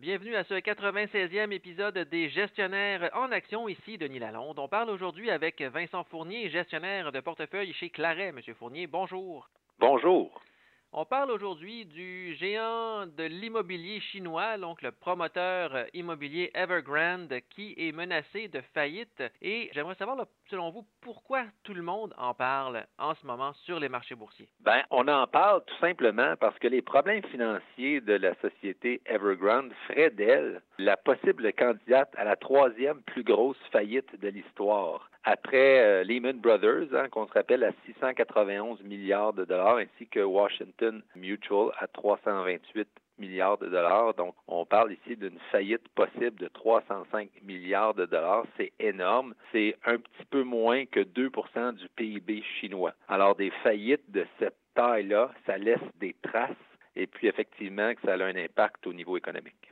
Bienvenue à ce 96e épisode des gestionnaires en action. Ici Denis Lalonde. On parle aujourd'hui avec Vincent Fournier, gestionnaire de portefeuille chez Claret. Monsieur Fournier, bonjour. Bonjour. On parle aujourd'hui du géant de l'immobilier chinois, donc le promoteur immobilier Evergrande, qui est menacé de faillite. Et j'aimerais savoir, selon vous, pourquoi tout le monde en parle en ce moment sur les marchés boursiers? Ben, on en parle tout simplement parce que les problèmes financiers de la société Evergrande feraient d'elle la possible candidate à la troisième plus grosse faillite de l'histoire après euh, Lehman Brothers, hein, qu'on se rappelle à 691 milliards de dollars, ainsi que Washington Mutual à 328 milliards de dollars. Donc, on parle ici d'une faillite possible de 305 milliards de dollars. C'est énorme. C'est un petit peu moins que 2% du PIB chinois. Alors, des faillites de cette taille-là, ça laisse des traces et puis effectivement que ça a un impact au niveau économique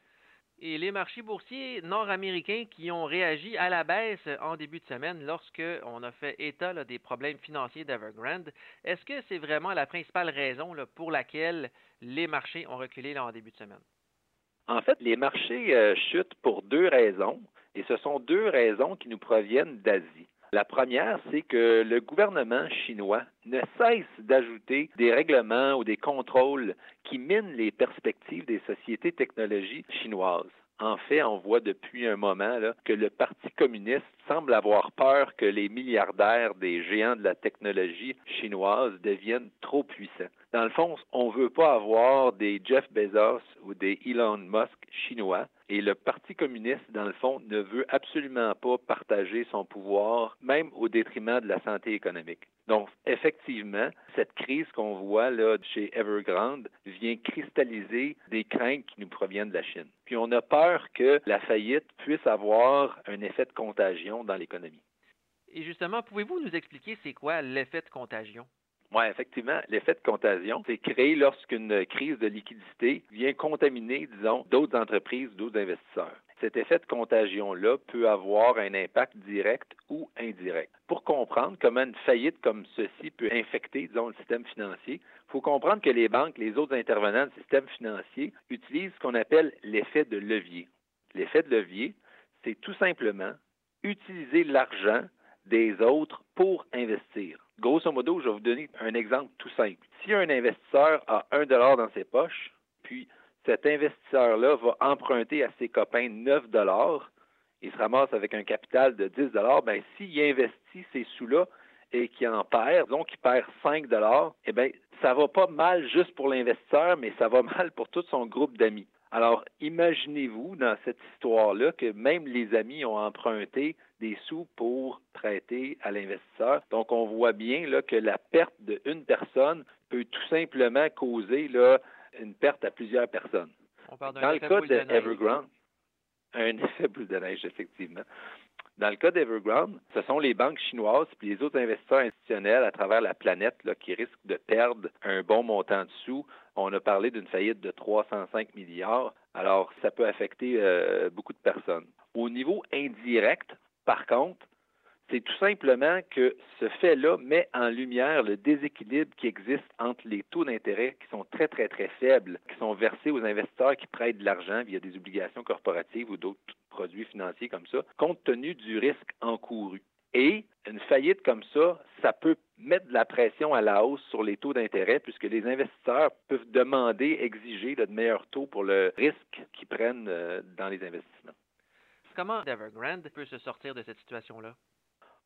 et les marchés boursiers nord-américains qui ont réagi à la baisse en début de semaine lorsque on a fait état des problèmes financiers d'Evergrande. Est-ce que c'est vraiment la principale raison pour laquelle les marchés ont reculé en début de semaine? En fait, les marchés euh, chutent pour deux raisons, et ce sont deux raisons qui nous proviennent d'Asie. La première, c'est que le gouvernement chinois ne cesse d'ajouter des règlements ou des contrôles qui minent les perspectives des sociétés technologiques chinoises. En fait, on voit depuis un moment que le Parti communiste semble avoir peur que les milliardaires des géants de la technologie chinoise deviennent trop puissants. Dans le fond, on ne veut pas avoir des Jeff Bezos ou des Elon Musk chinois. Et le Parti communiste, dans le fond, ne veut absolument pas partager son pouvoir, même au détriment de la santé économique. Donc, effectivement, cette crise qu'on voit là chez Evergrande vient cristalliser des craintes qui nous proviennent de la Chine. Puis on a peur que la faillite puisse avoir un effet de contagion dans l'économie. Et justement, pouvez-vous nous expliquer c'est quoi l'effet de contagion? Oui, effectivement, l'effet de contagion, c'est créé lorsqu'une crise de liquidité vient contaminer, disons, d'autres entreprises, d'autres investisseurs. Cet effet de contagion-là peut avoir un impact direct ou indirect. Pour comprendre comment une faillite comme ceci peut infecter, disons, le système financier, il faut comprendre que les banques, les autres intervenants du système financier utilisent ce qu'on appelle l'effet de levier. L'effet de levier, c'est tout simplement utiliser l'argent des autres pour investir. Donner un exemple tout simple. Si un investisseur a un dollar dans ses poches, puis cet investisseur-là va emprunter à ses copains 9 dollars, il se ramasse avec un capital de 10 dollars, ben s'il investit ces sous-là et qu'il en perd, donc il perd 5 dollars, eh bien, ça va pas mal juste pour l'investisseur, mais ça va mal pour tout son groupe d'amis. Alors, imaginez-vous dans cette histoire-là que même les amis ont emprunté des sous pour prêter à l'investisseur. Donc, on voit bien là, que la perte d'une personne peut tout simplement causer là, une perte à plusieurs personnes. Dans le cas d'Evergrande, un effet boule de neige, effectivement. Dans le cas d'Evergrande, ce sont les banques chinoises et les autres investisseurs institutionnels à travers la planète là, qui risquent de perdre un bon montant de sous. On a parlé d'une faillite de 305 milliards. Alors, ça peut affecter euh, beaucoup de personnes. Au niveau indirect, par contre, c'est tout simplement que ce fait-là met en lumière le déséquilibre qui existe entre les taux d'intérêt qui sont très, très, très faibles, qui sont versés aux investisseurs qui prêtent de l'argent via des obligations corporatives ou d'autres produits financiers comme ça, compte tenu du risque encouru. Et une faillite comme ça, ça peut mettre de la pression à la hausse sur les taux d'intérêt puisque les investisseurs peuvent demander, exiger de meilleurs taux pour le risque qu'ils prennent euh, dans les investissements. Comment Evergrande peut se sortir de cette situation-là?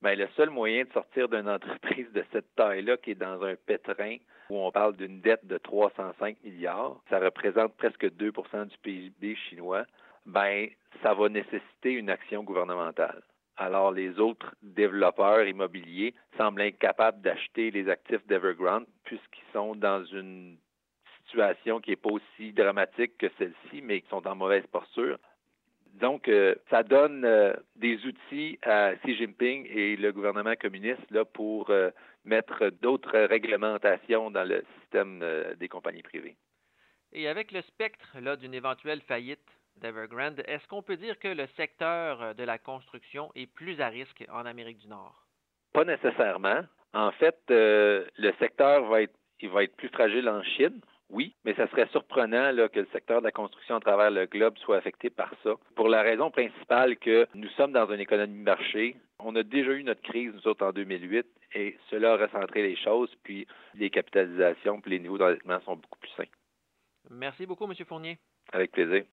Bien, le seul moyen de sortir d'une entreprise de cette taille-là, qui est dans un pétrin où on parle d'une dette de 305 milliards, ça représente presque 2% du PIB chinois, ben, ça va nécessiter une action gouvernementale. Alors, les autres développeurs immobiliers semblent incapables d'acheter les actifs d'Evergrande puisqu'ils sont dans une situation qui n'est pas aussi dramatique que celle-ci, mais qui sont en mauvaise posture. Donc, euh, ça donne euh, des outils à Xi Jinping et le gouvernement communiste là, pour euh, mettre d'autres réglementations dans le système des compagnies privées. Et avec le spectre d'une éventuelle faillite d'Evergrande, est-ce qu'on peut dire que le secteur de la construction est plus à risque en Amérique du Nord? Pas nécessairement. En fait, le secteur va être, il va être plus fragile en Chine Oui, mais ça serait surprenant là, que le secteur de la construction à travers le globe soit affecté par ça. Pour la raison principale que nous sommes dans une économie de marché, on a déjà eu notre crise, nous autres, en 2008, et cela a recentré les choses, puis les capitalisations, puis les niveaux d'endettement sont beaucoup plus sains. Merci beaucoup, M. Fournier. Avec plaisir.